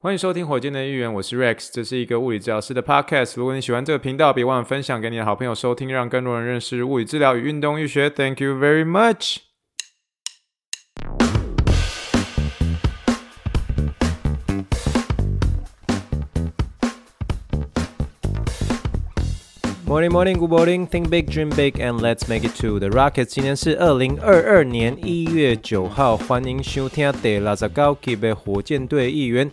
欢迎收听火箭的预言，我是 Rex，这是一个物理治疗师的 Podcast。如果你喜欢这个频道，别忘了分享给你的好朋友收听，让更多人认识物理治疗与运动医学。Thank you very much。Morning, morning, good morning. Think big, dream big, and let's make it to the Rockets。今天是二零二二年一月九号，欢迎收听第六十九集的火箭队预言。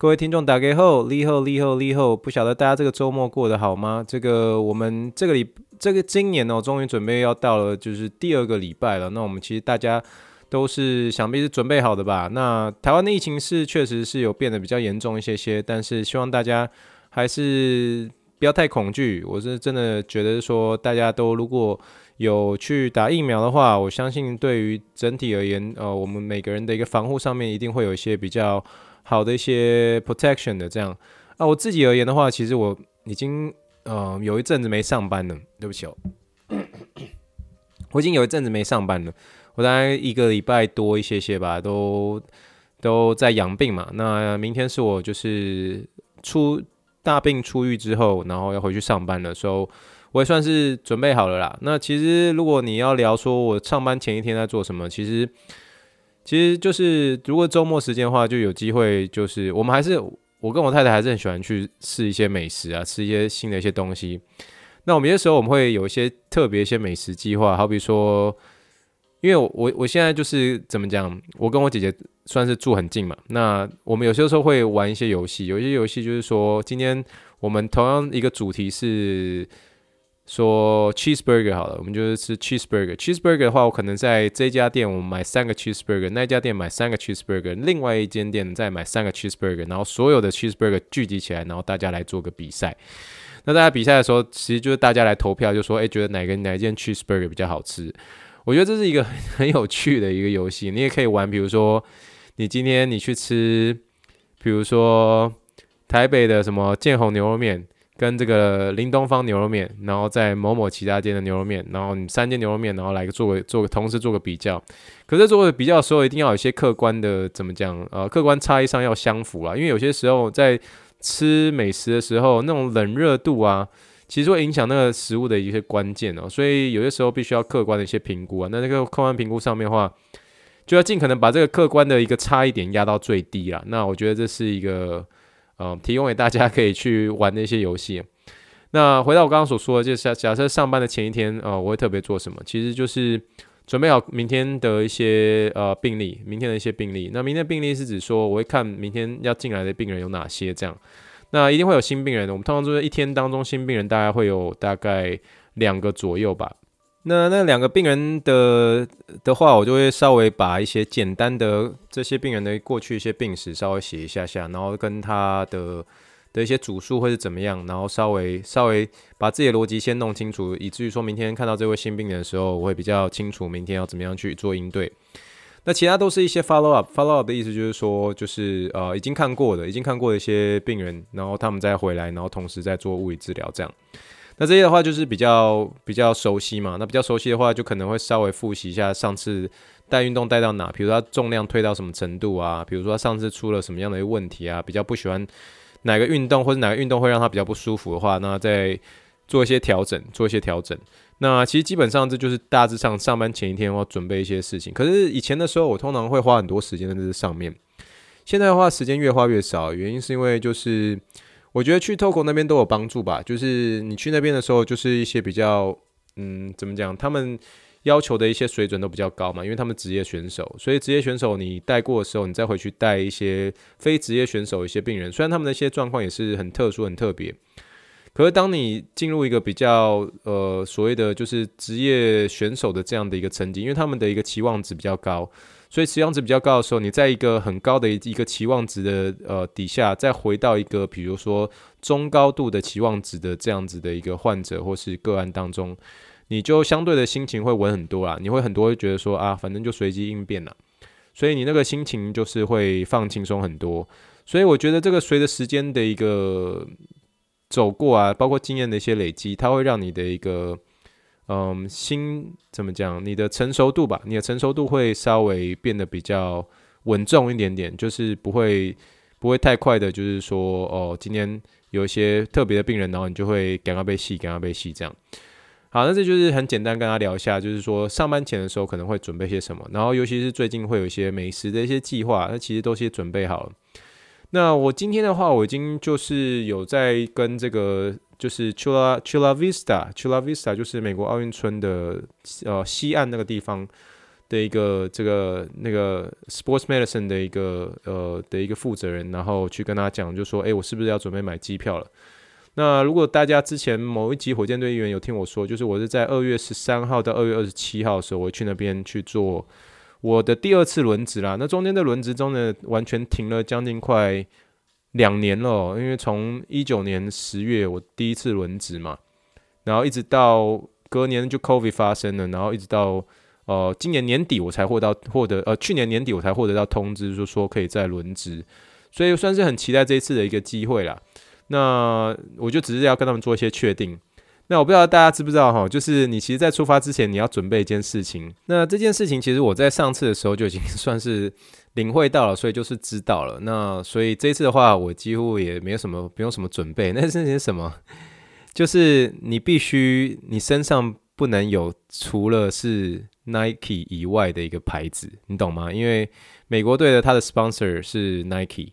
各位听众，大家好，你好，你好，你好，不晓得大家这个周末过得好吗？这个我们这个礼，这个今年哦，终于准备要到了，就是第二个礼拜了。那我们其实大家都是想必是准备好的吧？那台湾的疫情是确实是有变得比较严重一些些，但是希望大家还是不要太恐惧。我是真的觉得说，大家都如果有去打疫苗的话，我相信对于整体而言，呃，我们每个人的一个防护上面一定会有一些比较。好的一些 protection 的这样啊，我自己而言的话，其实我已经呃有一阵子没上班了，对不起哦，我已经有一阵子没上班了，我大概一个礼拜多一些些吧，都都在养病嘛。那明天是我就是出大病初愈之后，然后要回去上班了，所以我也算是准备好了啦。那其实如果你要聊说我上班前一天在做什么，其实。其实就是，如果周末时间的话，就有机会。就是我们还是，我跟我太太还是很喜欢去试一些美食啊，吃一些新的一些东西。那我们有些时候我们会有一些特别一些美食计划，好比说，因为我我现在就是怎么讲，我跟我姐姐算是住很近嘛。那我们有些时候会玩一些游戏，有一些游戏就是说，今天我们同样一个主题是。说 cheeseburger 好了，我们就是吃 cheeseburger。cheeseburger 的话，我可能在这家店我买三个 cheeseburger，那家店买三个 cheeseburger，另外一间店再买三个 cheeseburger，然后所有的 cheeseburger 聚集起来，然后大家来做个比赛。那大家比赛的时候，其实就是大家来投票，就说哎，觉得哪个哪一间 cheeseburger 比较好吃？我觉得这是一个 很有趣的一个游戏。你也可以玩，比如说你今天你去吃，比如说台北的什么建宏牛肉面。跟这个林东方牛肉面，然后在某某其他间的牛肉面，然后你三间牛肉面，然后来个做个做个同时做个比较。可是做个比较的时候，一定要有一些客观的怎么讲？呃，客观差异上要相符啦。因为有些时候在吃美食的时候，那种冷热度啊，其实会影响那个食物的一些关键哦。所以有些时候必须要客观的一些评估啊。那那个客观评估上面的话，就要尽可能把这个客观的一个差异点压到最低啦。那我觉得这是一个。嗯，提供给大家可以去玩的一些游戏。那回到我刚刚所说的，就是假设上班的前一天，呃，我会特别做什么？其实就是准备好明天的一些呃病例，明天的一些病例。那明天病例是指说，我会看明天要进来的病人有哪些，这样。那一定会有新病人的。我们通常就是一天当中新病人大概会有大概两个左右吧。那那两个病人的的话，我就会稍微把一些简单的这些病人的过去一些病史稍微写一下下，然后跟他的的一些主诉会是怎么样，然后稍微稍微把自己的逻辑先弄清楚，以至于说明天看到这位新病人的时候，我会比较清楚明天要怎么样去做应对。那其他都是一些 follow up，follow up 的意思就是说，就是呃已经看过的，已经看过的一些病人，然后他们再回来，然后同时在做物理治疗这样。那这些的话就是比较比较熟悉嘛，那比较熟悉的话就可能会稍微复习一下上次带运动带到哪，比如说他重量推到什么程度啊，比如说他上次出了什么样的一个问题啊，比较不喜欢哪个运动或者哪个运动会让他比较不舒服的话，那再做一些调整，做一些调整。那其实基本上这就是大致上上班前一天要准备一些事情。可是以前的时候我通常会花很多时间在这上面，现在的话时间越花越少，原因是因为就是。我觉得去 Togo 那边都有帮助吧，就是你去那边的时候，就是一些比较，嗯，怎么讲？他们要求的一些水准都比较高嘛，因为他们职业选手，所以职业选手你带过的时候，你再回去带一些非职业选手一些病人，虽然他们的一些状况也是很特殊、很特别，可是当你进入一个比较呃所谓的就是职业选手的这样的一个层级，因为他们的一个期望值比较高。所以期望值比较高的时候，你在一个很高的一个期望值的呃底下，再回到一个比如说中高度的期望值的这样子的一个患者或是个案当中，你就相对的心情会稳很多啦。你会很多会觉得说啊，反正就随机应变啦，所以你那个心情就是会放轻松很多。所以我觉得这个随着时间的一个走过啊，包括经验的一些累积，它会让你的一个。嗯，心怎么讲？你的成熟度吧，你的成熟度会稍微变得比较稳重一点点，就是不会不会太快的，就是说哦，今天有一些特别的病人，然后你就会赶快被戏，赶快被戏这样。好，那这就是很简单跟他聊一下，就是说上班前的时候可能会准备些什么，然后尤其是最近会有一些美食的一些计划，那其实都先准备好了。那我今天的话，我已经就是有在跟这个就是 Chula Chula Vista Chula Vista 就是美国奥运村的呃西岸那个地方的一个这个那个 Sports Medicine 的一个呃的一个负责人，然后去跟他讲，就说，诶，我是不是要准备买机票了？那如果大家之前某一集火箭队议员有听我说，就是我是在二月十三号到二月二十七号的时候，我去那边去做我的第二次轮值啦。那中间的轮值中呢，完全停了将近快两年了，因为从一九年十月我第一次轮值嘛，然后一直到隔年就 COVID 发生了，然后一直到呃今年年底我才获到获得呃去年年底我才获得到通知，就说可以再轮值，所以算是很期待这一次的一个机会啦。那我就只是要跟他们做一些确定。那我不知道大家知不知道哈，就是你其实，在出发之前，你要准备一件事情。那这件事情，其实我在上次的时候就已经算是领会到了，所以就是知道了。那所以这次的话，我几乎也没有什么，不用什么准备。那是些什么？就是你必须，你身上不能有除了是 Nike 以外的一个牌子，你懂吗？因为美国队的他的 sponsor 是 Nike。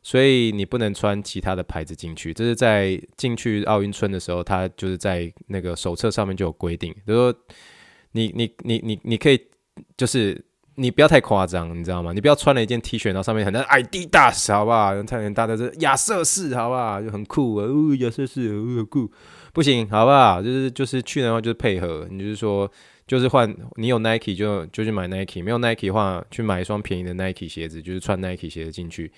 所以你不能穿其他的牌子进去，这是在进去奥运村的时候，他就是在那个手册上面就有规定，比如说你你你你你可以就是你不要太夸张，你知道吗？你不要穿了一件 T 恤，然后上面很多 Adidas，好不好？太很大的是亚瑟士，好不好？就很酷啊，哦，亚瑟士，哦，很酷，不行，好不好？就是就是去的话就是配合，你就是说就是换你有 Nike 就就去买 Nike，没有 Nike 的话去买一双便宜的 Nike 鞋子，就是穿 Nike 鞋子进去。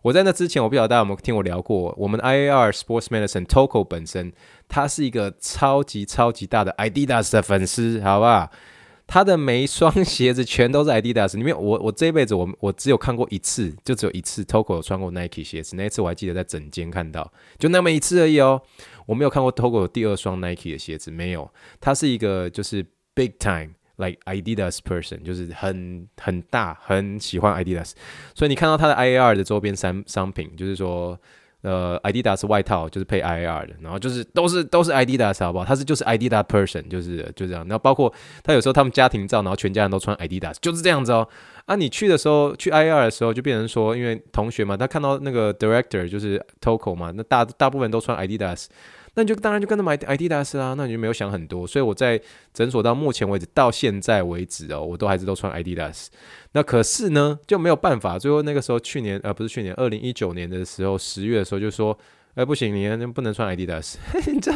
我在那之前，我不晓得大家有没有听我聊过。我们 IAR Sports Medicine Toko 本身，他是一个超级超级大的 Adidas 的粉丝，好不好？他的每一双鞋子全都是 Adidas。里面我我这一辈子我我只有看过一次，就只有一次 Toko 有穿过 Nike 鞋子。那一次我还记得在诊间看到，就那么一次而已哦。我没有看过 Toko 有第二双 Nike 的鞋子，没有。他是一个就是 Big Time。like Adidas person 就是很很大很喜欢 Adidas，所以你看到他的 IAR 的周边商商品，就是说呃 Adidas 外套就是配 IAR 的，然后就是都是都是 Adidas 好不好？他是就是 Adidas person 就是就这样，然后包括他有时候他们家庭照，然后全家人都穿 Adidas，就是这样子哦。啊，你去的时候去 IAR 的时候就变成说，因为同学嘛，他看到那个 director 就是 Toko 嘛，那大大部分都穿 Adidas。那你就当然就跟着买 Adidas 啊，那你就没有想很多，所以我在诊所到目前为止到现在为止哦，我都还是都穿 Adidas。那可是呢就没有办法，最后那个时候去年呃不是去年二零一九年的时候十月的时候就说，哎、不行，你不能穿 Adidas，你这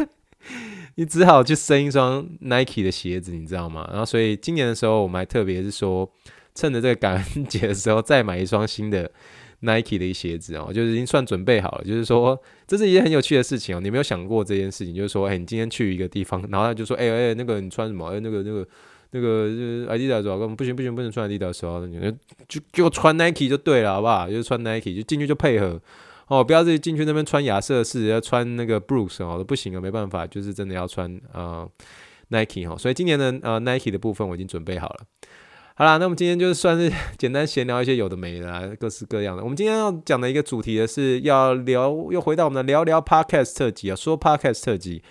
你只好去生一双 Nike 的鞋子，你知道吗？然后所以今年的时候我们还特别是说，趁着这个感恩节的时候再买一双新的。Nike 的一鞋子哦，就是已经算准备好了。就是说，这是一件很有趣的事情哦。你没有想过这件事情，就是说，哎，你今天去一个地方，然后他就说，哎哎，那个你穿什么？哎，那个那个那个就是 Adidas 的，不行不行，不能穿 Adidas 的时候，就就穿 Nike 就对了，好不好？就是穿 Nike，就进去就配合哦，不要自己进去那边穿亚瑟士，要穿那个 Brooks 哦，不行啊，没办法，就是真的要穿呃 Nike 哈。所以今年的呃 Nike 的部分我已经准备好了。好啦，那我们今天就算是 简单闲聊一些有的没的啦，各式各样的。我们今天要讲的一个主题的是要聊，又回到我们的聊聊 Podcast 特辑啊，说 Podcast 特辑。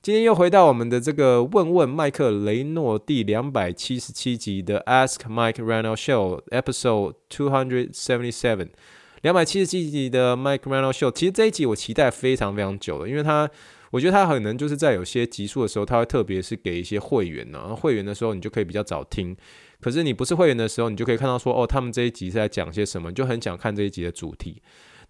今天又回到我们的这个问问麦克雷诺第两百七十七集的 Ask Mike Reynolds Show Episode Two Hundred Seventy Seven，两百七十七集的 Mike Reynolds Show。其实这一集我期待非常非常久了，因为他，我觉得他可能就是在有些集数的时候，他会特别是给一些会员呢，会员的时候你就可以比较早听。可是你不是会员的时候，你就可以看到说，哦，他们这一集是在讲些什么，你就很想看这一集的主题。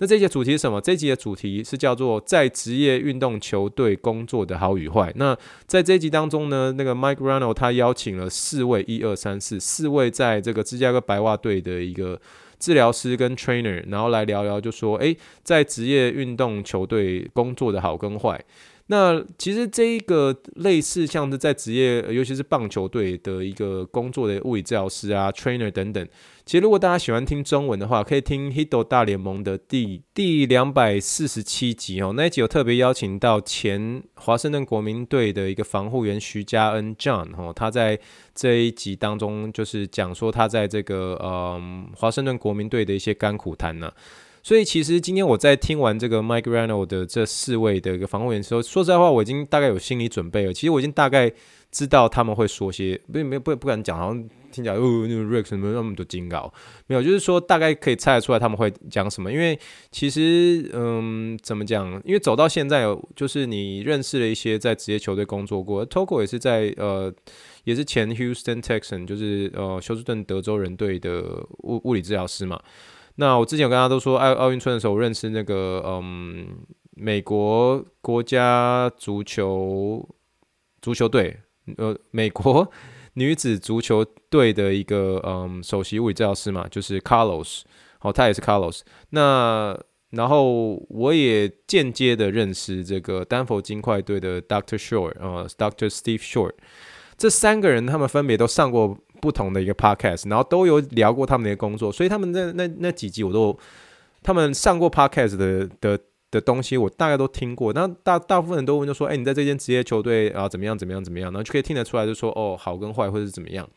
那这一集的主题是什么？这一集的主题是叫做在职业运动球队工作的好与坏。那在这一集当中呢，那个 Mike r a n o 他邀请了四位，一二三四，四位在这个芝加哥白袜队的一个治疗师跟 trainer，然后来聊聊，就说，诶，在职业运动球队工作的好跟坏。那其实这一个类似像是在职业，尤其是棒球队的一个工作的物理治疗师啊、trainer 等等。其实如果大家喜欢听中文的话，可以听《Hito 大联盟》的第第两百四十七集哦。那一集有特别邀请到前华盛顿国民队的一个防护员徐嘉恩 John 哦，他在这一集当中就是讲说他在这个嗯华盛顿国民队的一些甘苦谈呢。所以其实今天我在听完这个 Mike Reinold 的这四位的一个防护员的时候，说实在话，我已经大概有心理准备了。其实我已经大概知道他们会说些，不没不不敢讲，好像听起来哦，那个 Rex 怎么那么多金稿？没有，就是说大概可以猜得出来他们会讲什么。因为其实嗯，怎么讲？因为走到现在，就是你认识了一些在职业球队工作过，Toko 也是在呃，也是前 Houston Texan，就是呃休斯顿德州人队的物物理治疗师嘛。那我之前有跟大家都说，奥奥运村的时候，我认识那个嗯，美国国家足球足球队，呃，美国女子足球队的一个嗯首席物理治疗师嘛，就是 Carlos，哦，他也是 Carlos。那然后我也间接的认识这个丹佛金块队的 Doctor Short，呃，Doctor Steve Short。这三个人他们分别都上过。不同的一个 podcast，然后都有聊过他们的工作，所以他们那那那几集我都，他们上过 podcast 的的的东西，我大概都听过。那大大部分人都问就说，哎，你在这间职业球队啊怎么样怎么样怎么样，然后就可以听得出来，就说哦好跟坏或者是怎么样。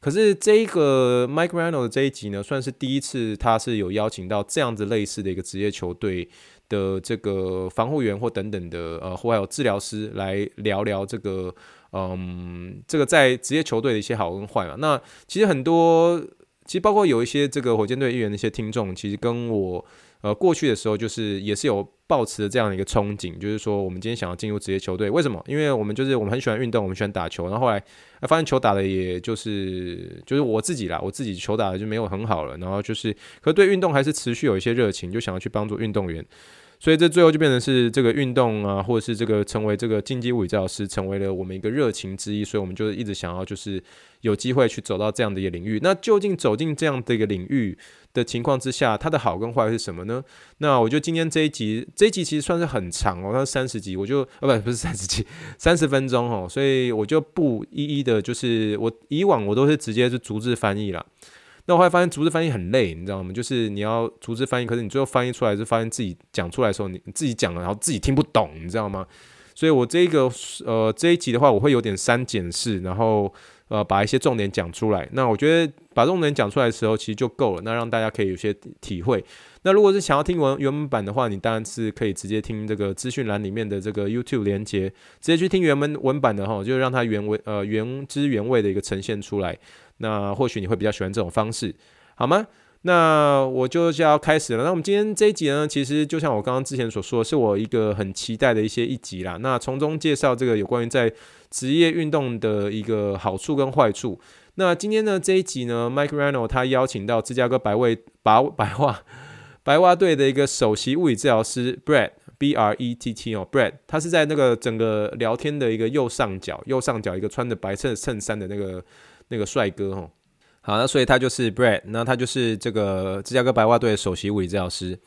可是这一个 Mike r a n o 的这一集呢，算是第一次他是有邀请到这样子类似的一个职业球队的这个防护员或等等的呃，或还有治疗师来聊聊这个。嗯，这个在职业球队的一些好跟坏嘛，那其实很多，其实包括有一些这个火箭队议员的一些听众，其实跟我呃过去的时候，就是也是有抱持这样的一个憧憬，就是说我们今天想要进入职业球队，为什么？因为我们就是我们很喜欢运动，我们喜欢打球，然后后来发现球打的也就是就是我自己啦，我自己球打的就没有很好了，然后就是可是对运动还是持续有一些热情，就想要去帮助运动员。所以这最后就变成是这个运动啊，或者是这个成为这个竞技物理治疗师，成为了我们一个热情之一。所以我们就一直想要，就是有机会去走到这样的一个领域。那究竟走进这样的一个领域的情况之下，它的好跟坏是什么呢？那我觉得今天这一集，这一集其实算是很长哦，它是三十集，我就呃不不是三十集，三十分钟哦，所以我就不一一的，就是我以往我都是直接是逐字翻译了。那我后来发现逐字翻译很累，你知道吗？就是你要逐字翻译，可是你最后翻译出来是发现自己讲出来的时候，你自己讲了，然后自己听不懂，你知道吗？所以我这个呃这一集的话，我会有点删减式，然后呃把一些重点讲出来。那我觉得把重点讲出来的时候，其实就够了，那让大家可以有些体会。那如果是想要听原原文版的话，你当然是可以直接听这个资讯栏里面的这个 YouTube 连接，直接去听原文文版的哈，就让它原文呃原汁原味的一个呈现出来。那或许你会比较喜欢这种方式，好吗？那我就就要开始了。那我们今天这一集呢，其实就像我刚刚之前所说，是我一个很期待的一些一集啦。那从中介绍这个有关于在职业运动的一个好处跟坏处。那今天呢这一集呢，Mike Reno 他邀请到芝加哥白卫白白袜白袜队的一个首席物理治疗师 Brett B R E T T 哦，Brett，他是在那个整个聊天的一个右上角，右上角一个穿着白色衬衫的那个。那个帅哥哈，好，那所以他就是 Brett，那他就是这个芝加哥白袜队的首席物理治疗师。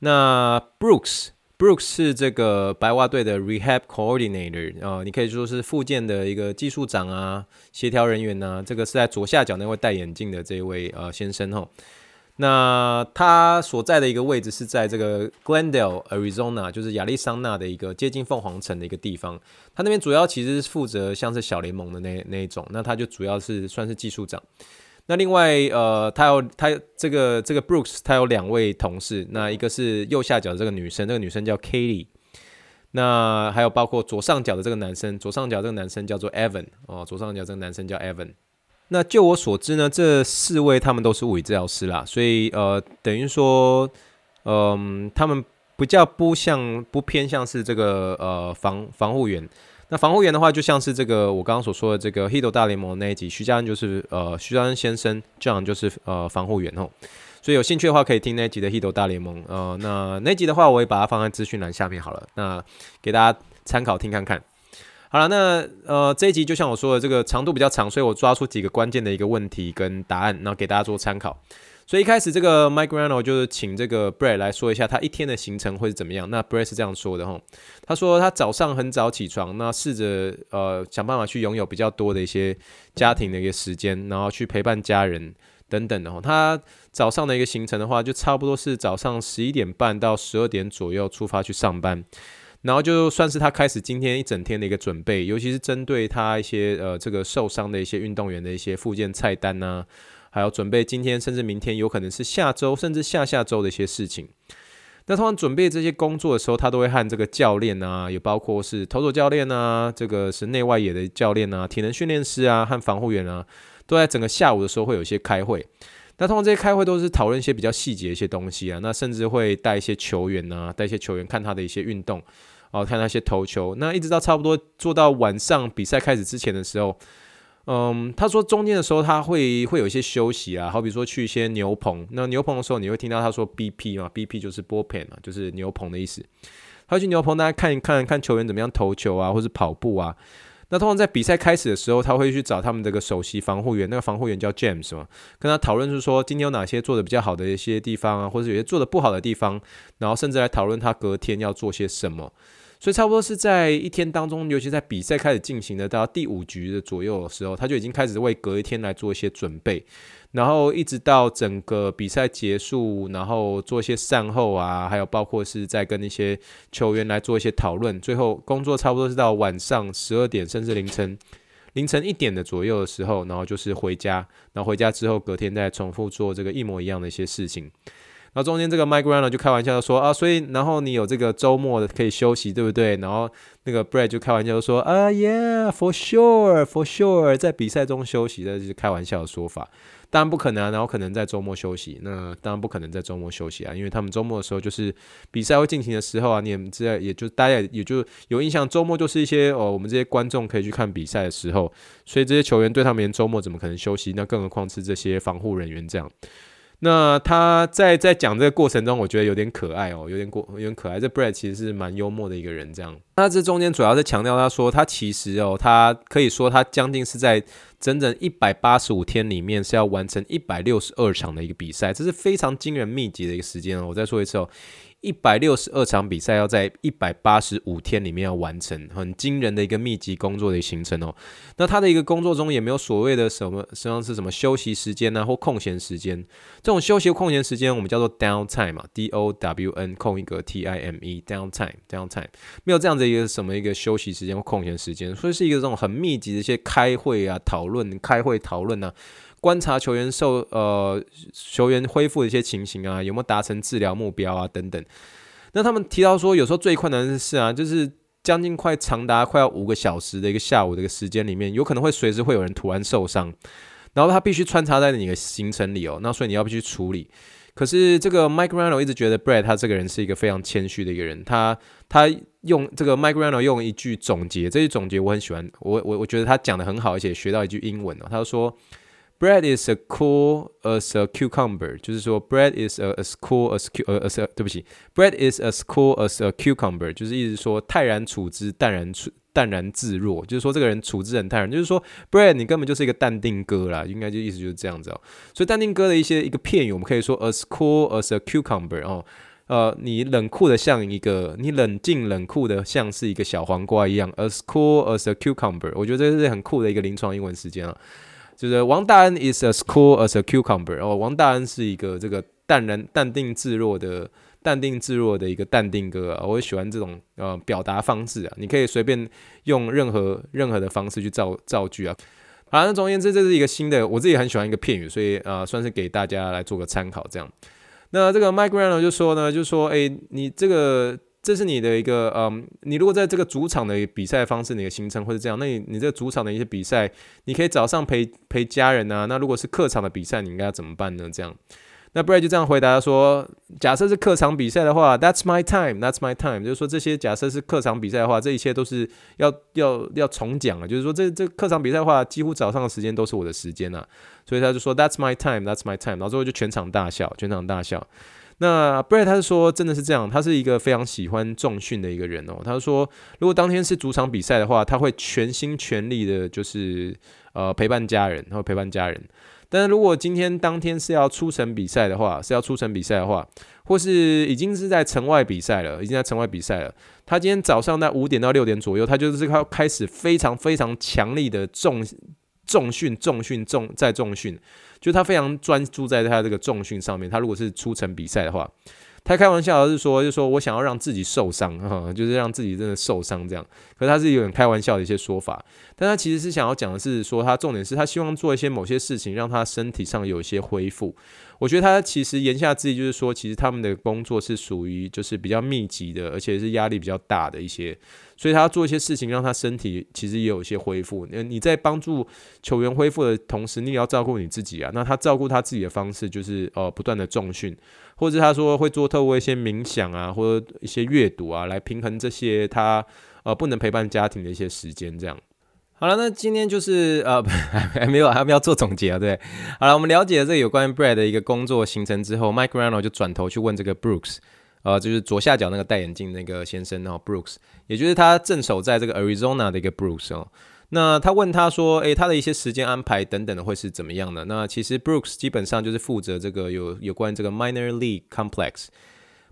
那 Brooks，Brooks 是这个白袜队的 Rehab Coordinator 啊，你可以说是附件的一个技术长啊，协调人员呐、啊。这个是在左下角那位戴眼镜的这位呃先生哈。那他所在的一个位置是在这个 Glendale Arizona，就是亚利桑那的一个接近凤凰城的一个地方。他那边主要其实是负责像是小联盟的那那一种。那他就主要是算是技术长。那另外呃，他有他这个这个 Brooks，他有两位同事。那一个是右下角的这个女生，这个女生叫 Katie。那还有包括左上角的这个男生，左上角这个男生叫做 Evan 哦，左上角这个男生叫 Evan。那就我所知呢，这四位他们都是物理治疗师啦，所以呃，等于说，嗯、他们比较不像不偏向是这个呃防防护员。那防护员的话，就像是这个我刚刚所说的这个《Hito 大联盟》那一集，徐嘉恩就是呃徐嘉恩先生这样就是呃防护员哦。所以有兴趣的话，可以听那一集的《Hito 大联盟》呃，那那集的话，我也把它放在资讯栏下面好了，那给大家参考听看看。好了，那呃这一集就像我说的，这个长度比较长，所以我抓出几个关键的一个问题跟答案，然后给大家做参考。所以一开始这个 Mike r a n o 就是请这个 Brett 来说一下他一天的行程会是怎么样。那 Brett 是这样说的哈，他说他早上很早起床，那试着呃想办法去拥有比较多的一些家庭的一个时间，然后去陪伴家人等等的哈。他早上的一个行程的话，就差不多是早上十一点半到十二点左右出发去上班。然后就算是他开始今天一整天的一个准备，尤其是针对他一些呃这个受伤的一些运动员的一些附件菜单呢、还有准备今天甚至明天，有可能是下周甚至下下周的一些事情。那通常准备这些工作的时候，他都会和这个教练啊，也包括是投手教练啊，这个是内外野的教练啊，体能训练师啊，和防护员啊，都在整个下午的时候会有一些开会。那通常这些开会都是讨论一些比较细节一些东西啊，那甚至会带一些球员啊，带一些球员看他的一些运动，哦，看那些投球。那一直到差不多做到晚上比赛开始之前的时候。嗯，他说中间的时候他会会有一些休息啊，好比说去一些牛棚。那牛棚的时候，你会听到他说 BP 嘛，BP 就是 bullpen 嘛，就是牛棚的意思。他去牛棚，大家看一看看球员怎么样投球啊，或是跑步啊。那通常在比赛开始的时候，他会去找他们这个首席防护员，那个防护员叫 James 嘛，跟他讨论就是说今天有哪些做的比较好的一些地方啊，或者有些做的不好的地方，然后甚至来讨论他隔天要做些什么。所以差不多是在一天当中，尤其在比赛开始进行的到第五局的左右的时候，他就已经开始为隔一天来做一些准备，然后一直到整个比赛结束，然后做一些善后啊，还有包括是在跟一些球员来做一些讨论，最后工作差不多是到晚上十二点甚至凌晨凌晨一点的左右的时候，然后就是回家，然后回家之后隔天再重复做这个一模一样的一些事情。然后中间这个 Mike Grano 就开玩笑说啊，所以然后你有这个周末的可以休息，对不对？然后那个 Brad 就开玩笑说啊，Yeah，for sure，for sure，在比赛中休息，这是开玩笑的说法。当然不可能啊，然后可能在周末休息，那当然不可能在周末休息啊，因为他们周末的时候就是比赛会进行的时候啊，你们知道，也就大家也就有印象，周末就是一些哦，我们这些观众可以去看比赛的时候，所以这些球员对他们连周末怎么可能休息？那更何况是这些防护人员这样。那他在在讲这个过程中，我觉得有点可爱哦，有点过有点可爱。这 Brad 其实是蛮幽默的一个人，这样。那这中间主要是强调他说，他其实哦，他可以说他将近是在整整一百八十五天里面是要完成一百六十二场的一个比赛，这是非常惊人密集的一个时间哦。我再说一次哦。一百六十二场比赛要在一百八十五天里面要完成，很惊人的一个密集工作的行程哦。那他的一个工作中也没有所谓的什么，实际上是什么休息时间啊，或空闲时间。这种休息空闲时间我们叫做 downtime 嘛，D O W N 空一个 T I M E，downtime downtime，没有这样的一个什么一个休息时间或空闲时间，所以是一个这种很密集的一些开会啊、讨论、开会讨论啊。观察球员受呃球员恢复的一些情形啊，有没有达成治疗目标啊等等。那他们提到说，有时候最困难的事啊，就是将近快长达快要五个小时的一个下午的一个时间里面，有可能会随时会有人突然受伤，然后他必须穿插在你的行程里哦。那所以你要必须处理。可是这个 Mike Grano 一直觉得 Brad 他这个人是一个非常谦虚的一个人。他他用这个 Mike Grano 用一句总结，这句总结我很喜欢，我我我觉得他讲得很好，而且学到一句英文哦。他说。Bread is as cool as a cucumber，就是说，bread is as cool as cu 呃 as 对不起，bread is as cool as a cucumber，就是意思说泰然处之，淡然处淡然自若，就是说这个人处之很泰然，就是说，Bread 你根本就是一个淡定哥啦，应该就意思就是这样子哦。所以淡定哥的一些一个片语，我们可以说 as cool as a cucumber 哦，呃，你冷酷的像一个，你冷静冷酷的像是一个小黄瓜一样，as cool as a cucumber，我觉得这是很酷的一个临床英文时间啊。就是王大恩 is as cool as a cucumber 然哦，王大恩是一个这个淡然、淡定自若的、淡定自若的一个淡定哥啊，我也喜欢这种呃表达方式啊，你可以随便用任何任何的方式去造造句啊。好，那总而言之，这是一个新的，我自己很喜欢一个片语，所以呃，算是给大家来做个参考这样。那这个 Mike Grano 就说呢，就说诶，你这个。这是你的一个嗯，你如果在这个主场的比赛方式，你的行程会是这样，那你你这个主场的一些比赛，你可以早上陪陪家人啊。那如果是客场的比赛，你应该要怎么办呢？这样，那 Brad 就这样回答说：假设是客场比赛的话，That's my time，That's my time，就是说这些假设是客场比赛的话，这一切都是要要要重讲啊。就是说这这客场比赛的话，几乎早上的时间都是我的时间啊。所以他就说 That's my time，That's my time，然后最后就全场大笑，全场大笑。那 Brad 他是说，真的是这样，他是一个非常喜欢重训的一个人哦。他说，如果当天是主场比赛的话，他会全心全力的，就是呃陪伴家人，然后陪伴家人。但是如果今天当天是要出城比赛的话，是要出城比赛的话，或是已经是在城外比赛了，已经在城外比赛了，他今天早上在五点到六点左右，他就是要开始非常非常强力的重重训、重训、重再重训。就他非常专注在他这个重训上面。他如果是出城比赛的话，他开玩笑是说，就说我想要让自己受伤哈，就是让自己真的受伤这样。可是他是有点开玩笑的一些说法，但他其实是想要讲的是说，他重点是他希望做一些某些事情，让他身体上有一些恢复。我觉得他其实言下之意就是说，其实他们的工作是属于就是比较密集的，而且是压力比较大的一些，所以他要做一些事情，让他身体其实也有一些恢复。那你在帮助球员恢复的同时，你也要照顾你自己啊。那他照顾他自己的方式就是呃不断的重训。或者他说会做透过一些冥想啊，或者一些阅读啊，来平衡这些他呃不能陪伴家庭的一些时间。这样好了，那今天就是呃 还没有还没有做总结啊，对。好了，我们了解了这个有关于 Brad 的一个工作行程之后，Mike Grano 就转头去问这个 Brooks，呃，就是左下角那个戴眼镜那个先生哦，Brooks，也就是他正守在这个 Arizona 的一个 Brooks 哦。那他问他说：“诶，他的一些时间安排等等的会是怎么样的？”那其实 Brooks 基本上就是负责这个有有关这个 Minor League Complex。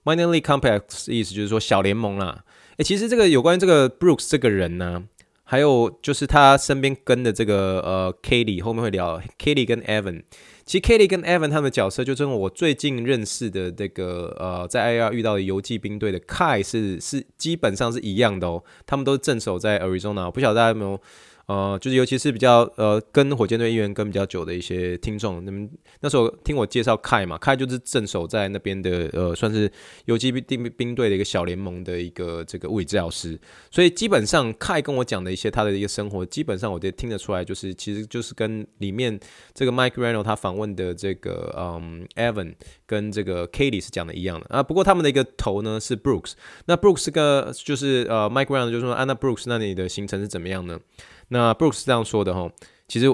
Minor League Complex 意思就是说小联盟啦。诶，其实这个有关这个 Brooks 这个人呢，还有就是他身边跟的这个呃 Katie 后面会聊 Katie 跟 Evan。其实 Katie 跟 Evan 他们的角色，就跟我最近认识的这个呃在 IR 遇到的游击兵队的 Kai 是是基本上是一样的哦。他们都是镇守在 Arizona，不晓得大家有没有。呃，就是尤其是比较呃跟火箭队议员跟比较久的一些听众，那么那时候听我介绍凯嘛，凯就是镇守在那边的呃，算是游击兵兵队的一个小联盟的一个这个物理治疗师，所以基本上凯跟我讲的一些他的一个生活，基本上我就听得出来，就是其实就是跟里面这个 Mike Rano 他访问的这个嗯 Evan 跟这个 Katie 是讲的一样的啊，不过他们的一个头呢是 Brooks，那 Brooks 个就是呃 Mike Rano，就说啊，那 Brooks 那你的行程是怎么样呢？那 Brooks 是这样说的哈，其实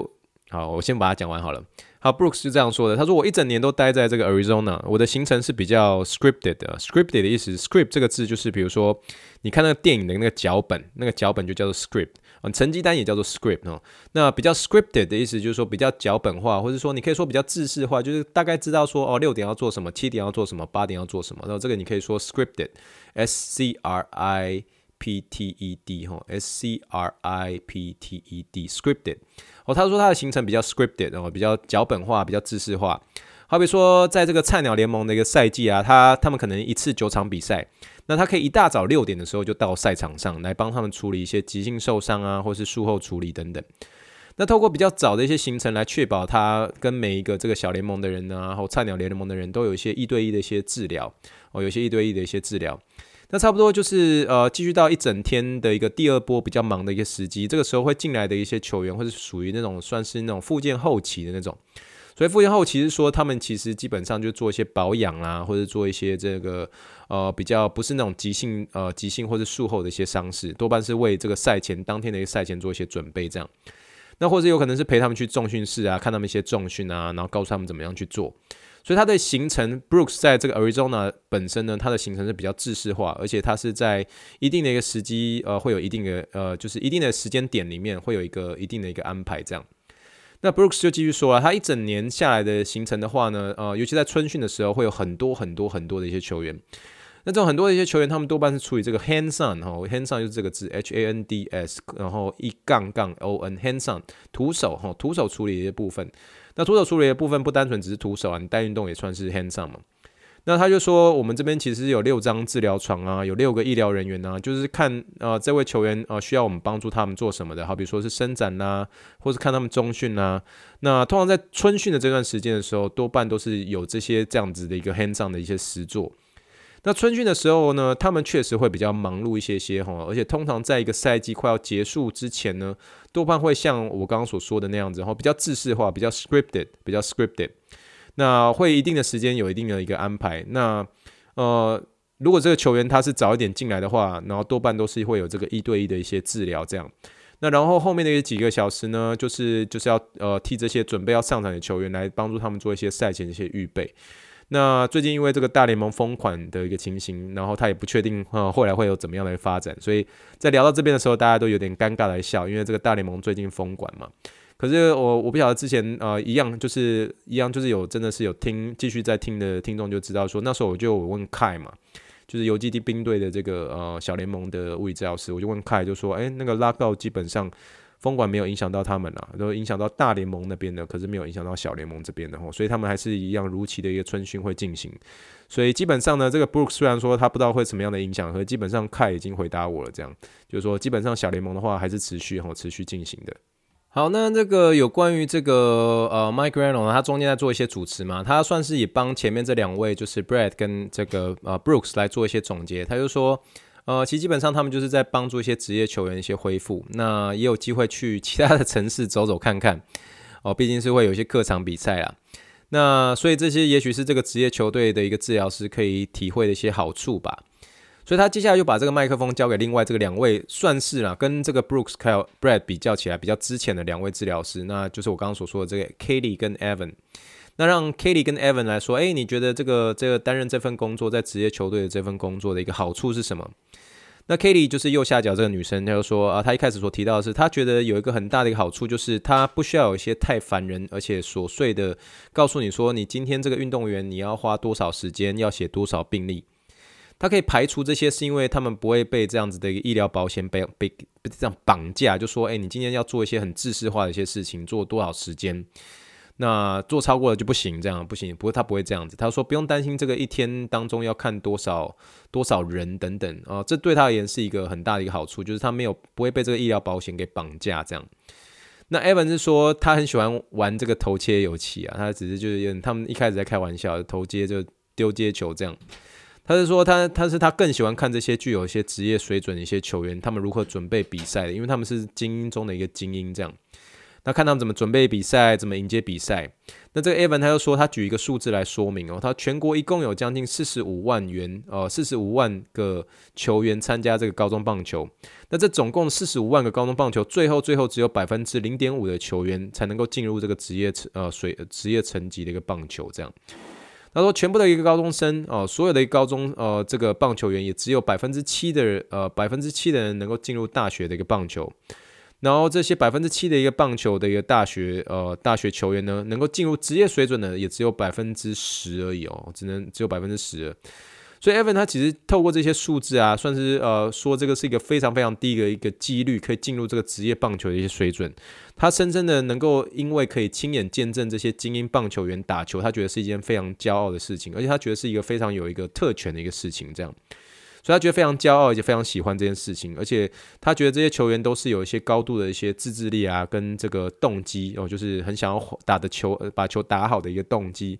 好，我先把它讲完好了。好，Brooks 是这样说的，他说我一整年都待在这个 Arizona，我的行程是比较 scripted 的。scripted 的意思，script 这个字就是比如说你看那个电影的那个脚本，那个脚本就叫做 script，嗯，成绩单也叫做 script 哦。那比较 scripted 的意思就是说比较脚本化，或者说你可以说比较制式化，就是大概知道说哦六点要做什么，七点要做什么，八点要做什么，然后这个你可以说 scripted，S C R I。P T E D 哈，S C R I P T E D，scripted。哦，他说他的行程比较 scripted，然后比较脚本化，比较制式化。好比说，在这个菜鸟联盟的一个赛季啊，他他们可能一次九场比赛，那他可以一大早六点的时候就到赛场上来帮他们处理一些急性受伤啊，或是术后处理等等。那透过比较早的一些行程来确保他跟每一个这个小联盟的人啊，然后菜鸟联盟的人都有一些一对一的一些治疗，哦，有些一对一的一些治疗。那差不多就是呃，继续到一整天的一个第二波比较忙的一个时机，这个时候会进来的一些球员，或是属于那种算是那种复健后期的那种。所以复健后期是说，他们其实基本上就做一些保养啊，或者做一些这个呃比较不是那种急性呃急性或者术后的一些伤势，多半是为这个赛前当天的一个赛前做一些准备这样。那或者有可能是陪他们去重训室啊，看他们一些重训啊，然后告诉他们怎么样去做。所以它的行程，Brooks 在这个 Arizona 本身呢，它的行程是比较制式化，而且它是在一定的一个时机，呃，会有一定的呃，就是一定的时间点里面会有一个一定的一个安排这样。那 Brooks 就继续说了，他一整年下来的行程的话呢，呃，尤其在春训的时候，会有很多很多很多的一些球员。那这种很多的一些球员，他们多半是处于这个 hands-on 哈，hands-on 就是这个字，H A N D S，然后一杠杠 O N，hands-on 徒手哈，徒手处理的一些部分。那徒手处理的部分不单纯只是徒手啊，你带运动也算是 hands-on 嘛。那他就说，我们这边其实有六张治疗床啊，有六个医疗人员啊，就是看呃这位球员啊需要我们帮助他们做什么的，好比说是伸展啦、或是看他们中训啊。那通常在春训的这段时间的时候，多半都是有这些这样子的一个 hands-on 的一些实作。那春训的时候呢，他们确实会比较忙碌一些些哈，而且通常在一个赛季快要结束之前呢，多半会像我刚刚所说的那样子，然后比较制式化，比较 scripted，比较 scripted。那会一定的时间有一定的一个安排。那呃，如果这个球员他是早一点进来的话，然后多半都是会有这个一对一的一些治疗这样。那然后后面的几个小时呢，就是就是要呃替这些准备要上场的球员来帮助他们做一些赛前的一些预备。那最近因为这个大联盟封款的一个情形，然后他也不确定呃后来会有怎么样的发展，所以在聊到这边的时候，大家都有点尴尬来笑，因为这个大联盟最近封管嘛。可是我我不晓得之前呃一样就是一样就是有真的是有听继续在听的听众就知道说，那时候我就问凯嘛，就是游骑兵队的这个呃小联盟的物理治疗师，我就问凯就说，诶，那个 lockout 基本上封管没有影响到他们啦，都影响到大联盟那边的，可是没有影响到小联盟这边的吼，所以他们还是一样如期的一个春训会进行。所以基本上呢，这个 Brooks 虽然说他不知道会什么样的影响，和基本上 Kai 已经回答我了，这样就是说基本上小联盟的话还是持续吼持续进行的。好，那这个有关于这个呃，Mike Grano 他中间在做一些主持嘛，他算是也帮前面这两位就是 Brad 跟这个呃 Brooks 来做一些总结。他就说，呃，其实基本上他们就是在帮助一些职业球员一些恢复，那也有机会去 其他的城市走走看看哦，毕竟是会有一些客场比赛啦。那所以这些也许是这个职业球队的一个治疗师可以体会的一些好处吧。所以他接下来就把这个麦克风交给另外这个两位，算是啦，跟这个 Brooks、Kyle、Brad 比较起来比较之前的两位治疗师，那就是我刚刚所说的这个 Katie 跟 Evan。那让 Katie 跟 Evan 来说，哎，你觉得这个这个担任这份工作，在职业球队的这份工作的一个好处是什么？那 Katie 就是右下角这个女生，她就说啊，她一开始所提到的是，她觉得有一个很大的一个好处，就是她不需要有一些太烦人而且琐碎的告诉你说，你今天这个运动员你要花多少时间，要写多少病例。他可以排除这些，是因为他们不会被这样子的一个医疗保险被被这样绑架，就说，哎，你今天要做一些很制式化的一些事情，做多少时间，那做超过了就不行，这样不行。不过他不会这样子，他说不用担心这个一天当中要看多少多少人等等啊，这对他而言是一个很大的一个好处，就是他没有不会被这个医疗保险给绑架这样。那 Evan 是说他很喜欢玩这个投切游戏啊，他只是就是他们一开始在开玩笑，投接就丢接球这样。他是说他他是他更喜欢看这些具有一些职业水准的一些球员，他们如何准备比赛的，因为他们是精英中的一个精英。这样，那看他们怎么准备比赛，怎么迎接比赛。那这个 Evan 他又说，他举一个数字来说明哦，他全国一共有将近四十五万元，呃，四十五万个球员参加这个高中棒球。那这总共四十五万个高中棒球，最后最后只有百分之零点五的球员才能够进入这个职业呃水职业层级的一个棒球这样。他说，全部的一个高中生哦，所有的一个高中呃，这个棒球员也只有百分之七的人呃，百分之七的人能够进入大学的一个棒球。然后这些百分之七的一个棒球的一个大学呃大学球员呢，能够进入职业水准的也只有百分之十而已哦，只能只有百分之十。所以 Evan 他其实透过这些数字啊，算是呃说这个是一个非常非常低的一个几率可以进入这个职业棒球的一些水准。他深深的能够因为可以亲眼见证这些精英棒球员打球，他觉得是一件非常骄傲的事情，而且他觉得是一个非常有一个特权的一个事情。这样，所以他觉得非常骄傲，也非常喜欢这件事情。而且他觉得这些球员都是有一些高度的一些自制力啊，跟这个动机哦，就是很想要打的球，把球打好的一个动机。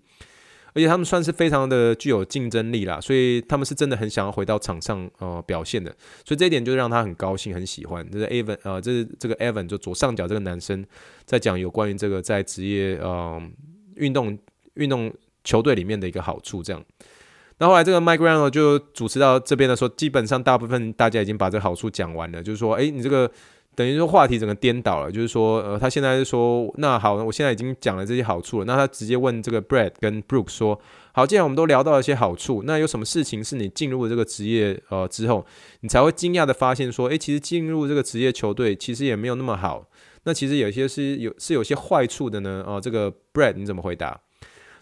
而且他们算是非常的具有竞争力啦，所以他们是真的很想要回到场上呃表现的，所以这一点就让他很高兴很喜欢。这是 Evan 呃，这是这个 Evan 就左上角这个男生在讲有关于这个在职业呃运动运动球队里面的一个好处这样。那后来这个 Mike Grano 就主持到这边的时候，基本上大部分大家已经把这个好处讲完了，就是说，哎，你这个。等于说话题整个颠倒了，就是说，呃，他现在是说，那好，我现在已经讲了这些好处了，那他直接问这个 Brad 跟 Brooke 说，好，既然我们都聊到了一些好处，那有什么事情是你进入了这个职业呃之后，你才会惊讶的发现说，诶，其实进入这个职业球队其实也没有那么好，那其实有些是有是有些坏处的呢？哦，这个 Brad 你怎么回答？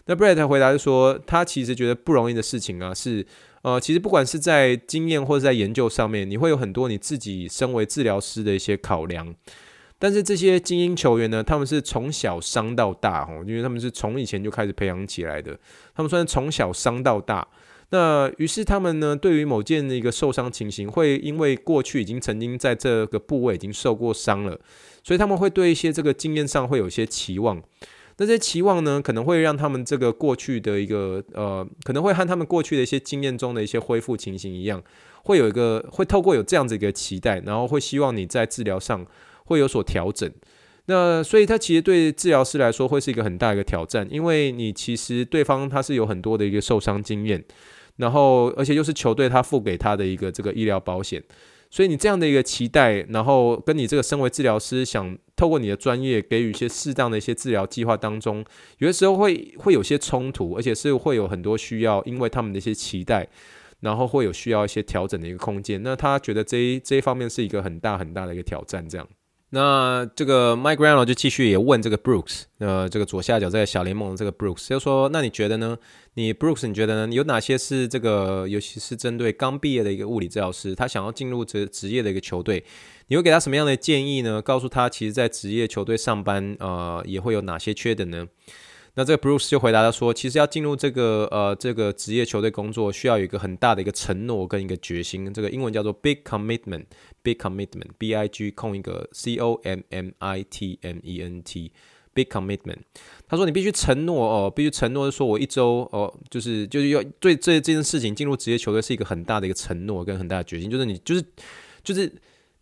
那 Brad 回答是说，他其实觉得不容易的事情啊是。呃，其实不管是在经验或者在研究上面，你会有很多你自己身为治疗师的一些考量。但是这些精英球员呢，他们是从小伤到大哦，因为他们是从以前就开始培养起来的，他们算是从小伤到大。那于是他们呢，对于某件的一个受伤情形，会因为过去已经曾经在这个部位已经受过伤了，所以他们会对一些这个经验上会有一些期望。那这些期望呢，可能会让他们这个过去的一个呃，可能会和他们过去的一些经验中的一些恢复情形一样，会有一个会透过有这样子一个期待，然后会希望你在治疗上会有所调整。那所以他其实对治疗师来说会是一个很大一个挑战，因为你其实对方他是有很多的一个受伤经验，然后而且又是球队他付给他的一个这个医疗保险。所以你这样的一个期待，然后跟你这个身为治疗师想透过你的专业给予一些适当的一些治疗计划当中，有的时候会会有些冲突，而且是会有很多需要，因为他们的一些期待，然后会有需要一些调整的一个空间。那他觉得这一这一方面是一个很大很大的一个挑战，这样。那这个 Mike Grano 就继续也问这个 Brooks，呃，这个左下角这个小联盟的这个 Brooks，就说，那你觉得呢？你 Brooks，你觉得呢？有哪些是这个，尤其是针对刚毕业的一个物理治疗师，他想要进入这职业的一个球队，你会给他什么样的建议呢？告诉他，其实，在职业球队上班，呃，也会有哪些缺点呢？那这个 Bruce 就回答他说，其实要进入这个呃这个职业球队工作，需要有一个很大的一个承诺跟一个决心。这个英文叫做 big commitment，big commitment，B I G 空一个 c o m m i t m e n t big commitment。他说你必须承诺哦，必须承诺说，我一周哦，就是就是要对这这件事情进入职业球队是一个很大的一个承诺跟很大的决心，就是你就是就是。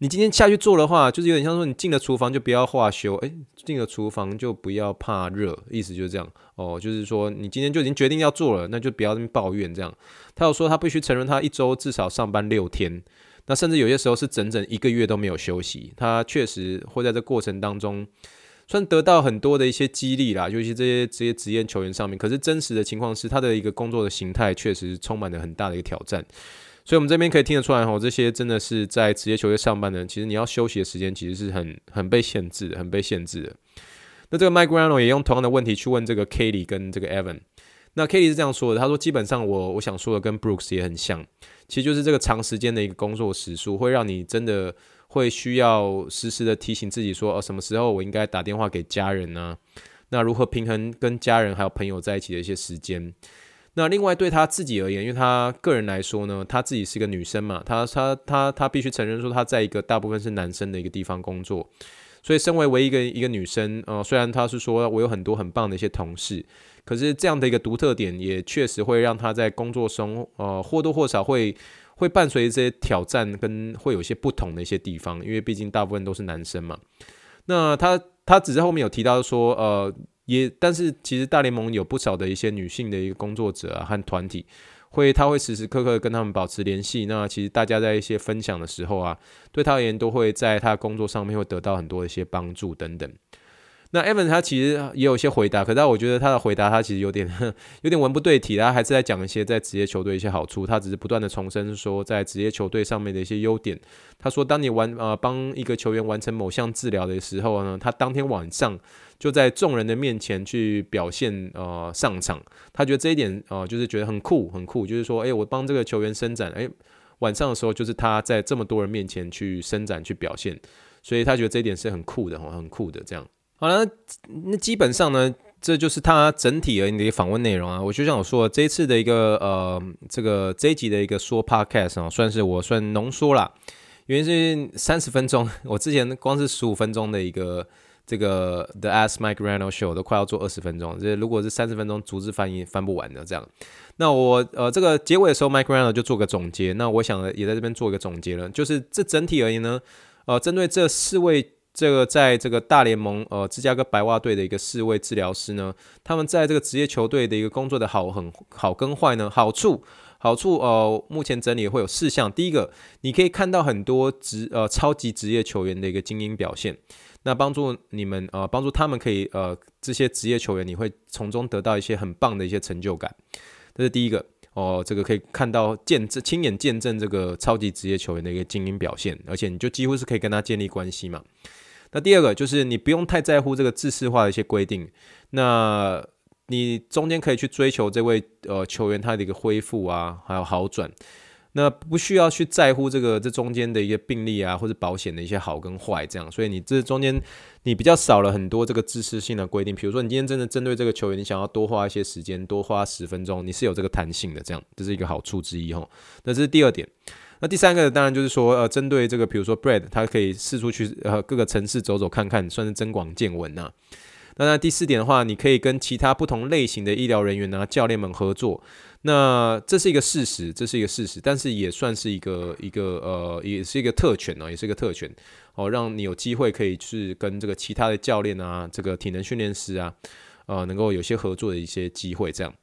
你今天下去做的话，就是有点像说你进了厨房就不要化修，诶，进了厨房就不要怕热，意思就是这样哦，就是说你今天就已经决定要做了，那就不要那么抱怨这样。他有说他必须承认他一周至少上班六天，那甚至有些时候是整整一个月都没有休息。他确实会在这过程当中，算得到很多的一些激励啦，尤其这些这些职业球员上面。可是真实的情况是，他的一个工作的形态确实充满了很大的一个挑战。所以，我们这边可以听得出来，吼，这些真的是在职业球队上班的人，其实你要休息的时间其实是很很被限制的，很被限制的。那这个 Mike Grano 也用同样的问题去问这个 Katie 跟这个 Evan。那 Katie 是这样说的，他说：“基本上我我想说的跟 Brooks 也很像，其实就是这个长时间的一个工作时数，会让你真的会需要时时的提醒自己说，哦，什么时候我应该打电话给家人呢？那如何平衡跟家人还有朋友在一起的一些时间？”那另外对他自己而言，因为他个人来说呢，他自己是一个女生嘛，他他他他必须承认说他在一个大部分是男生的一个地方工作，所以身为唯一一个一个女生，呃，虽然他是说我有很多很棒的一些同事，可是这样的一个独特点也确实会让他在工作中，呃，或多或少会会伴随这些挑战跟会有一些不同的一些地方，因为毕竟大部分都是男生嘛。那他他只是后面有提到说，呃。也，但是其实大联盟有不少的一些女性的一个工作者啊和团体，会他会时时刻刻跟他们保持联系。那其实大家在一些分享的时候啊，对他而言都会在他工作上面会得到很多的一些帮助等等。那 Evan 他其实也有些回答，可是我觉得他的回答他其实有点有点文不对题，他还是在讲一些在职业球队一些好处，他只是不断的重申说在职业球队上面的一些优点。他说，当你完呃帮一个球员完成某项治疗的时候呢，他当天晚上就在众人的面前去表现呃上场，他觉得这一点呃就是觉得很酷很酷，就是说，诶，我帮这个球员伸展，诶，晚上的时候就是他在这么多人面前去伸展去表现，所以他觉得这一点是很酷的，很酷的这样。好了，那基本上呢，这就是他整体而言的一个访问内容啊。我就像我说的，这一次的一个呃，这个这一集的一个说 podcast 啊，算是我算浓缩啦，因为是三十分钟，我之前光是十五分钟的一个这个 The Ask Mike Grano Show 都快要做二十分钟，这如果是三十分钟逐字翻译翻不完的这样。那我呃这个结尾的时候，Mike Rano 就做个总结。那我想也在这边做一个总结了，就是这整体而言呢，呃，针对这四位。这个在这个大联盟，呃，芝加哥白袜队的一个四位治疗师呢，他们在这个职业球队的一个工作的好很好跟坏呢，好处好处，呃，目前整理会有四项。第一个，你可以看到很多职呃超级职业球员的一个精英表现，那帮助你们呃帮助他们可以呃这些职业球员，你会从中得到一些很棒的一些成就感，这是第一个。哦，这个可以看到见证亲眼见证这个超级职业球员的一个精英表现，而且你就几乎是可以跟他建立关系嘛。那第二个就是你不用太在乎这个制式化的一些规定，那你中间可以去追求这位呃球员他的一个恢复啊，还有好转，那不需要去在乎这个这中间的一些病例啊或者保险的一些好跟坏这样，所以你这中间你比较少了很多这个制式性的规定，比如说你今天真的针对这个球员，你想要多花一些时间，多花十分钟，你是有这个弹性的，这样这是一个好处之一哈。那这是第二点。那第三个当然就是说，呃，针对这个，比如说 Brad，他可以四处去呃各个城市走走看看，算是增广见闻呐。那那第四点的话，你可以跟其他不同类型的医疗人员啊、教练们合作，那这是一个事实，这是一个事实，但是也算是一个一个呃，也是一个特权哦，也是一个特权哦，让你有机会可以去跟这个其他的教练啊、这个体能训练师啊。呃，能够有些合作的一些机会，这样。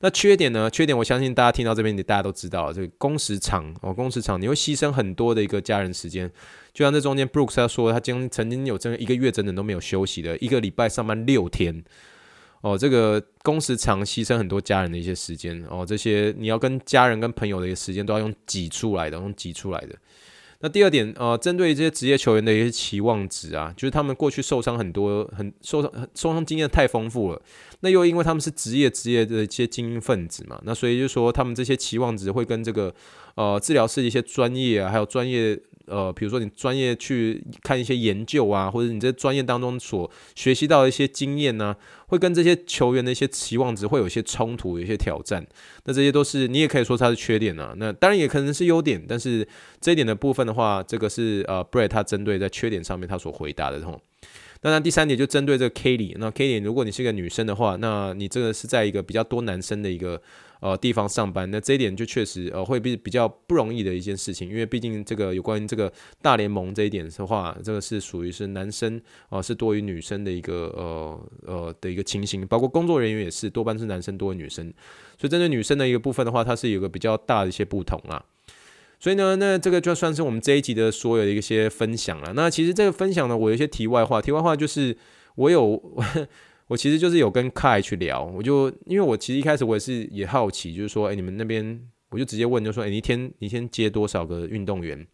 那缺点呢？缺点我相信大家听到这边，你大家都知道，这个工时长哦，工时长，你会牺牲很多的一个家人时间。就像这中间，Brooks 他说，他经曾经有这一个月整整都没有休息的，一个礼拜上班六天。哦，这个工时长，牺牲很多家人的一些时间。哦，这些你要跟家人跟朋友的一个时间都要用挤出来的，用挤出来的。那第二点，呃，针对这些职业球员的一些期望值啊，就是他们过去受伤很多，很受伤，受伤经验太丰富了。那又因为他们是职业职业的一些精英分子嘛，那所以就说他们这些期望值会跟这个呃治疗师的一些专业啊，还有专业。呃，比如说你专业去看一些研究啊，或者你这专业当中所学习到的一些经验呢、啊，会跟这些球员的一些期望值会有一些冲突，有一些挑战。那这些都是你也可以说它是缺点啊。那当然也可能是优点，但是这一点的部分的话，这个是呃，Brett 他针对在缺点上面他所回答的吼。那那第三点就针对这个 Katie，那 Katie 如果你是一个女生的话，那你这个是在一个比较多男生的一个。呃，地方上班，那这一点就确实呃会比比较不容易的一件事情，因为毕竟这个有关于这个大联盟这一点的话，这个是属于是男生啊、是多于女生的一个呃呃的一个情形，包括工作人员也是多半是男生多于女生，所以针对女生的一个部分的话，它是有个比较大的一些不同啊。所以呢，那这个就算是我们这一集的所有的一些分享了。那其实这个分享呢，我有一些题外话，题外话就是我有。我其实就是有跟 Kai 去聊，我就因为我其实一开始我也是也好奇，就是说，哎，你们那边，我就直接问，就说，哎，你一天你一天接多少个运动员？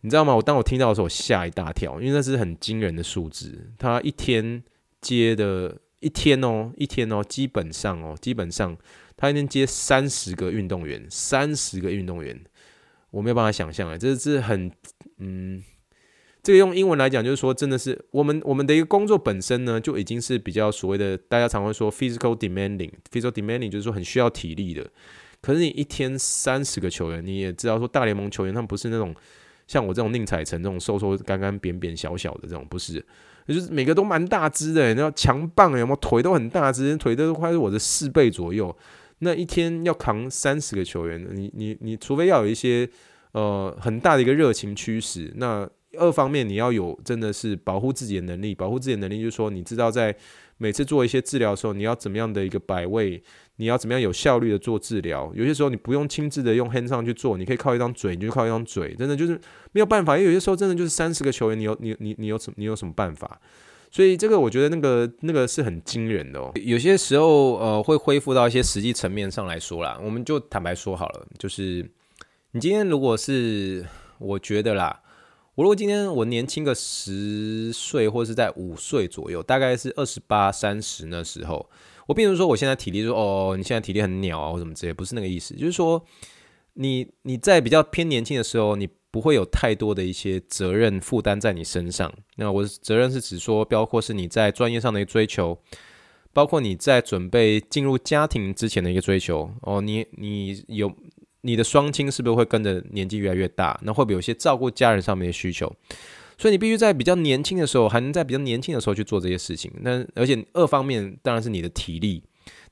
你知道吗？我当我听到的时候，我吓一大跳，因为那是很惊人的数字。他一天接的，一天哦，一天哦，基本上哦，基本上他一天接三十个运动员，三十个运动员，我没有办法想象啊，这是很嗯。这个用英文来讲，就是说，真的是我们我们的一个工作本身呢，就已经是比较所谓的，大家常会说 physical demanding，physical demanding 就是说很需要体力的。可是你一天三十个球员，你也知道说大联盟球员他们不是那种像我这种宁采臣这种瘦瘦干干扁扁小小的这种，不是，就是每个都蛮大只的，然后强棒有没有腿都很大只，腿都快是我的四倍左右。那一天要扛三十个球员，你你你除非要有一些呃很大的一个热情驱使，那。二方面，你要有真的是保护自己的能力，保护自己的能力就是说，你知道在每次做一些治疗的时候，你要怎么样的一个摆位，你要怎么样有效率的做治疗。有些时候你不用亲自的用 hands on 去做，你可以靠一张嘴，你就靠一张嘴，真的就是没有办法。因为有些时候真的就是三十个球员，你有你你你有什么你有什么办法？所以这个我觉得那个那个是很惊人的哦。有些时候呃会恢复到一些实际层面上来说啦，我们就坦白说好了，就是你今天如果是我觉得啦。我如果今天我年轻个十岁，或者是在五岁左右，大概是二十八、三十那时候，我并不是说我现在体力说哦，你现在体力很鸟啊，或什么之类，不是那个意思，就是说你你在比较偏年轻的时候，你不会有太多的一些责任负担在你身上。那我的责任是指说，包括是你在专业上的一个追求，包括你在准备进入家庭之前的一个追求。哦，你你有。你的双亲是不是会跟着年纪越来越大？那会不会有些照顾家人上面的需求？所以你必须在比较年轻的时候，还能在比较年轻的时候去做这些事情。那而且二方面当然是你的体力，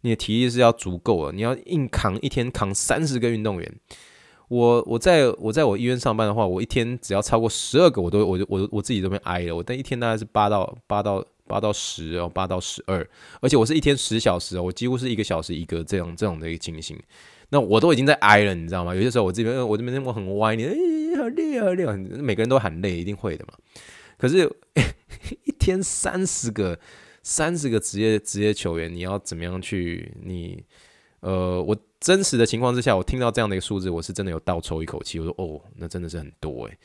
你的体力是要足够的。你要硬扛一天扛三十个运动员。我我在我在我医院上班的话，我一天只要超过十二个，我都我我我自己都被挨了。我但一天大概是八到八到八到十哦，八到十二，而且我是一天十小时哦，我几乎是一个小时一个这样这种的一个情形。那我都已经在挨了，你知道吗？有些时候我这边，我这边我很歪，你哎，好累啊，累啊！每个人都喊累，一定会的嘛。可是 一天三十个，三十个职业职业球员，你要怎么样去？你呃，我真实的情况之下，我听到这样的一个数字，我是真的有倒抽一口气。我说哦，那真的是很多诶。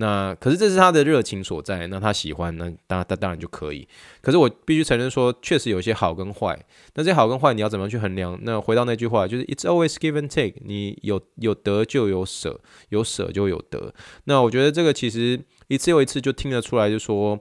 那可是这是他的热情所在，那他喜欢，那当当当然就可以。可是我必须承认说，确实有一些好跟坏。那这好跟坏，你要怎么去衡量？那回到那句话，就是 It's always give and take。你有有得就有舍，有舍就有得。那我觉得这个其实一次又一次就听得出来，就说，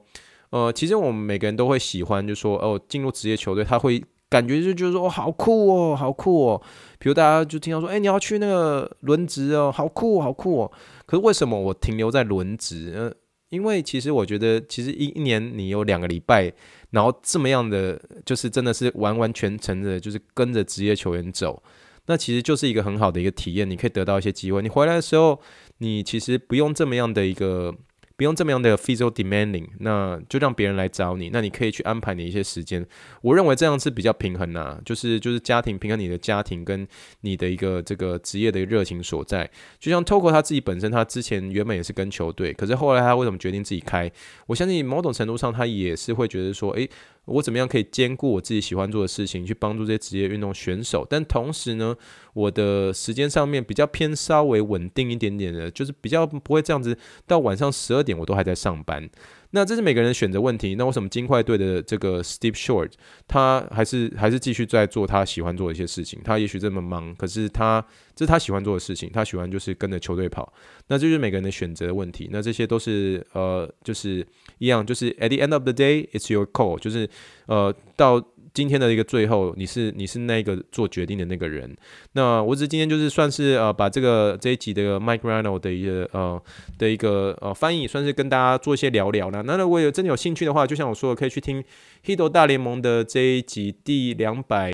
呃，其实我们每个人都会喜欢，就说哦，进入职业球队，他会感觉就就是说哦，好酷哦，好酷哦。比如大家就听到说，哎，你要去那个轮值哦，好酷，好酷哦。可是为什么我停留在轮值？呃，因为其实我觉得，其实一一年你有两个礼拜，然后这么样的，就是真的是完完全全的，就是跟着职业球员走，那其实就是一个很好的一个体验，你可以得到一些机会。你回来的时候，你其实不用这么样的一个。不用这么样的 physical demanding，那就让别人来找你，那你可以去安排你一些时间。我认为这样是比较平衡呐、就是就是家庭平衡你的家庭跟你的一个这个职业的热情所在。就像 Toko 他自己本身，他之前原本也是跟球队，可是后来他为什么决定自己开？我相信某种程度上他也是会觉得说，诶。我怎么样可以兼顾我自己喜欢做的事情，去帮助这些职业运动选手，但同时呢，我的时间上面比较偏稍微稳定一点点的，就是比较不会这样子到晚上十二点我都还在上班。那这是每个人选择问题。那为什么金块队的这个 Steve Short 他还是还是继续在做他喜欢做的一些事情？他也许这么忙，可是他这是他喜欢做的事情，他喜欢就是跟着球队跑。那这就是每个人的选择问题。那这些都是呃，就是一样，就是 At the end of the day, it's your call，就是呃到。今天的一个最后，你是你是那个做决定的那个人。那我只今天就是算是呃把这个这一集的 Mike Rano 的一个呃的一个呃翻译，算是跟大家做一些聊聊了。那如果有真的有兴趣的话，就像我说的，可以去听 Hito 大联盟的这一集第两百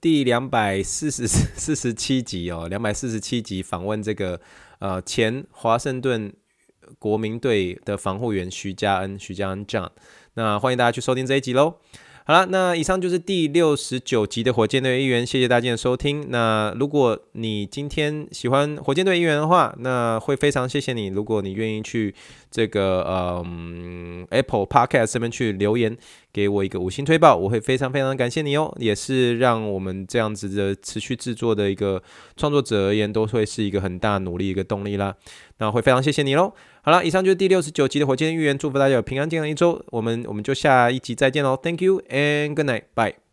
第两百四十四十七集哦，两百四十七集访问这个呃前华盛顿国民队的防护员徐嘉恩徐嘉恩 John。那欢迎大家去收听这一集喽。好了，那以上就是第六十九集的火箭队一员，谢谢大家的收听。那如果你今天喜欢火箭队一员的话，那会非常谢谢你。如果你愿意去这个嗯 Apple Podcast 上面去留言，给我一个五星推爆，我会非常非常感谢你哦。也是让我们这样子的持续制作的一个创作者而言，都会是一个很大努力一个动力啦。那会非常谢谢你喽。好了，以上就是第六十九集的火箭预言，祝福大家有平安健康一周。我们我们就下一集再见喽，Thank you and good night，bye。